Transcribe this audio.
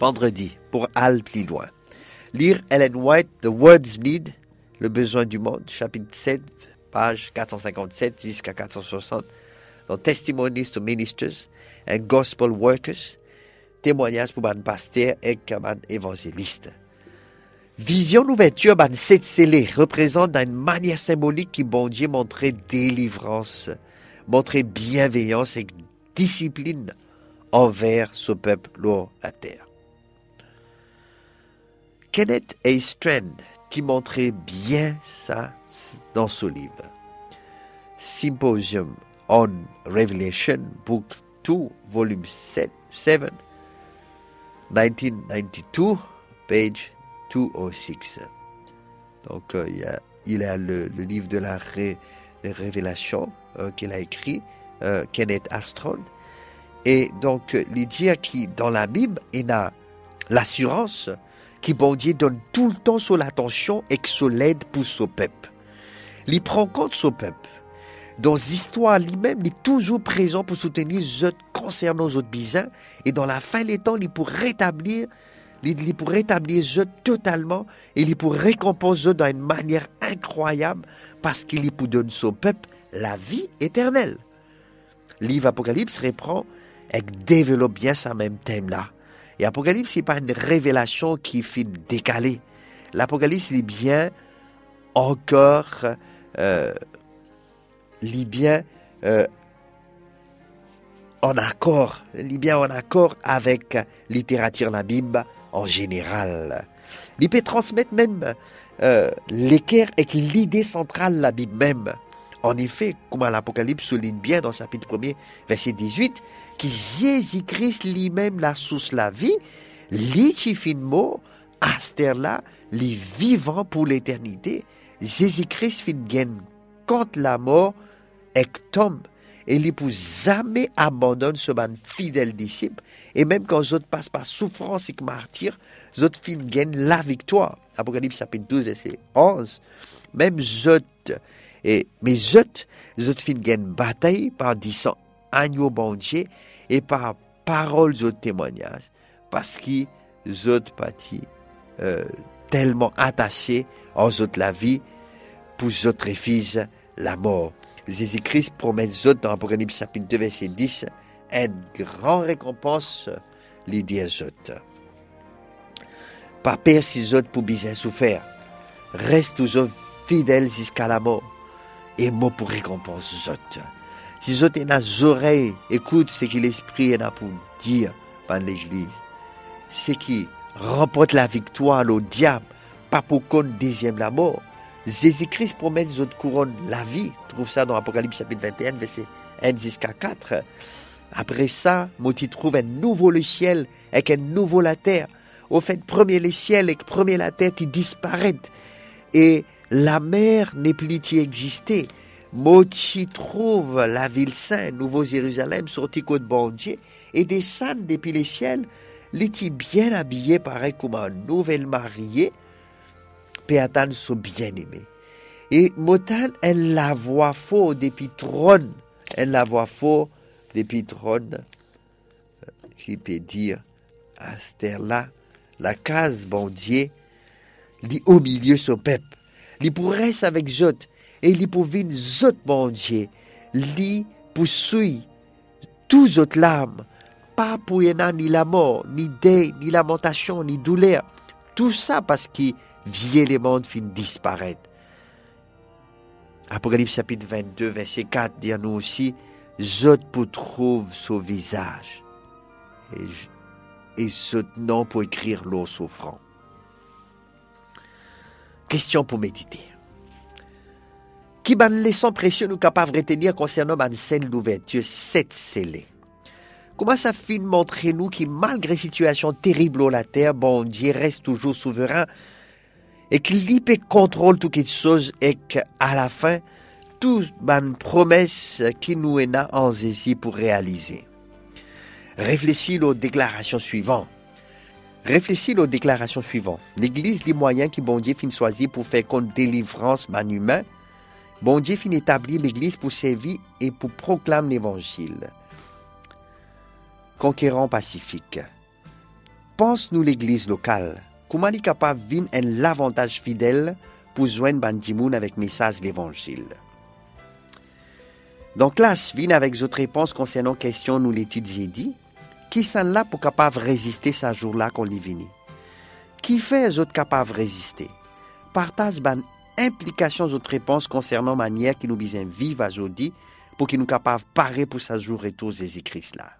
vendredi, pour aller plus loin. Lire Ellen White, The Words Need, Le besoin du monde, chapitre 7, page 457 jusqu'à 460. Dans Testimonies to Ministers and Gospel Workers, témoignages pour les pasteurs et les évangélistes. Vision d'ouverture, ban sept scellés représente d'une manière symbolique qui bon Dieu montrait délivrance, montrait bienveillance et discipline envers ce peuple sur la terre. Kenneth A. Strand qui montrait bien ça dans ce livre. Symposium on Revelation, Book 2, Volume 7, 7 1992, page 206. Donc, euh, il, a, le, livre de la ré, révélation euh, qu'il a écrit, euh, Kenneth Astron. Et donc, dit qui, dans la Bible, il a l'assurance qui bon Dieu donne tout le temps sur l'attention et sur l'aide pour son peuple. Il prend compte son peuple. Dans l'histoire lui-même, il est toujours présent pour soutenir les concernant les bisins. Et dans la fin des temps, il pour rétablir, il pour rétablir eux totalement et il pour récompenser d'une manière incroyable parce qu'il pour donner son peuple la vie éternelle. Livre Apocalypse reprend et développe bien ce même thème-là. Et Apocalypse, n'est pas une révélation qui fait décaler. L'Apocalypse, est bien encore, euh, bien euh, en accord, il bien en accord avec littérature la Bible en général. Il peut transmettre même euh, l'équerre avec l'idée centrale de la Bible même. En effet, comme l'Apocalypse souligne bien dans chapitre 1 verset 18, que Jésus-Christ lui-même la source la vie, fin mot, aster là, les vivant pour l'éternité, Jésus-Christ fin gagne contre la mort et tombe. Et il pour jamais abandonne ce man fidèle disciple. Et même quand les autres passent par souffrance et martyr, les autres gagnent la victoire. Apocalypse chapitre 12, verset 11. Même autres et autres, les autres fin gagnent bataille par disant agneau bon et par paroles de témoignages parce qu'ils autres partis euh, tellement attachés aux autres la vie pour autres refusent la mort. Jésus-Christ promet aux autres dans Apocalypse chapitre 2 verset 10 une grande récompense les aux autres. Pas peur si autres pour bien souffrir. Reste toujours fidèles jusqu'à la mort et moi pour récompense autres. Si avez des oreilles, écoute ce que l'Esprit a pour dire par l'Église. Ce qui remporte la victoire au diable, pas pour qu'on deuxième la mort. Jésus-Christ promet aux autres couronnes la vie. Trouve ça dans Apocalypse chapitre 21, verset 1 jusqu'à 4. Après ça, moi, tu trouves un nouveau le ciel et un nouveau la terre. Au fait, premier le ciel et premier la terre, ils disparaissent. Et la mer n'est plus y exister. Mochi trouve la ville sainte, Nouveau Jérusalem, sorti côte bon Dieu, et descend depuis les ciels, l'étit bien habillé, pareil comme un nouvel marié, péatan son bien-aimé. Et Motan, elle la voit faux depuis trône, elle la voit faux depuis trône, qui peut dire, à cette là la case bon Dieu, lit au milieu son peuple, li pourrait avec Jot, et li pour vin zot bon Dieu, li pour suivre tous autres larmes, pas pour y ni la mort, ni deuil, ni lamentation, ni douleur. Tout ça parce que vieux les mondes fin disparaître. Apocalypse chapitre 22, verset 4 dit à nous aussi, Zot pour trouver son visage. Et, et non pour écrire l'eau souffrant. Question pour méditer. Qui ban leçon précieux nous capables de retenir concernant la scène d'ouverture, cette scellée. Comment ça fin montrer nous qui, malgré situation terrible au la terre, bon Dieu reste toujours souverain et qu'il contrôle toutes les choses et qu'à la fin, toute ban promesse qui nous est en ici pour réaliser. Réfléchis aux déclarations suivantes. Réfléchis aux déclarations suivantes. L'Église des moyens qui bon Dieu fin choisi pour faire contre délivrance man humain Bon Dieu finit établir l'Église pour servir et pour proclamer l'Évangile. Conquérant pacifique. pense nous l'église locale, comment est capable de un l'avantage fidèle pour joindre Bandimoun avec message l'évangile. Donc classe, vient avec d'autres réponses concernant question nous l'étudier dit, qui sont là pour capable résister ce jour-là qu'on est venu. Qui fait autres capables résister? Partage ban implications autres réponses concernant manière qui nous besoin vivre aujourd'hui pour qu'ils nous capables parer pour ce jour retour Jésus-Christ là.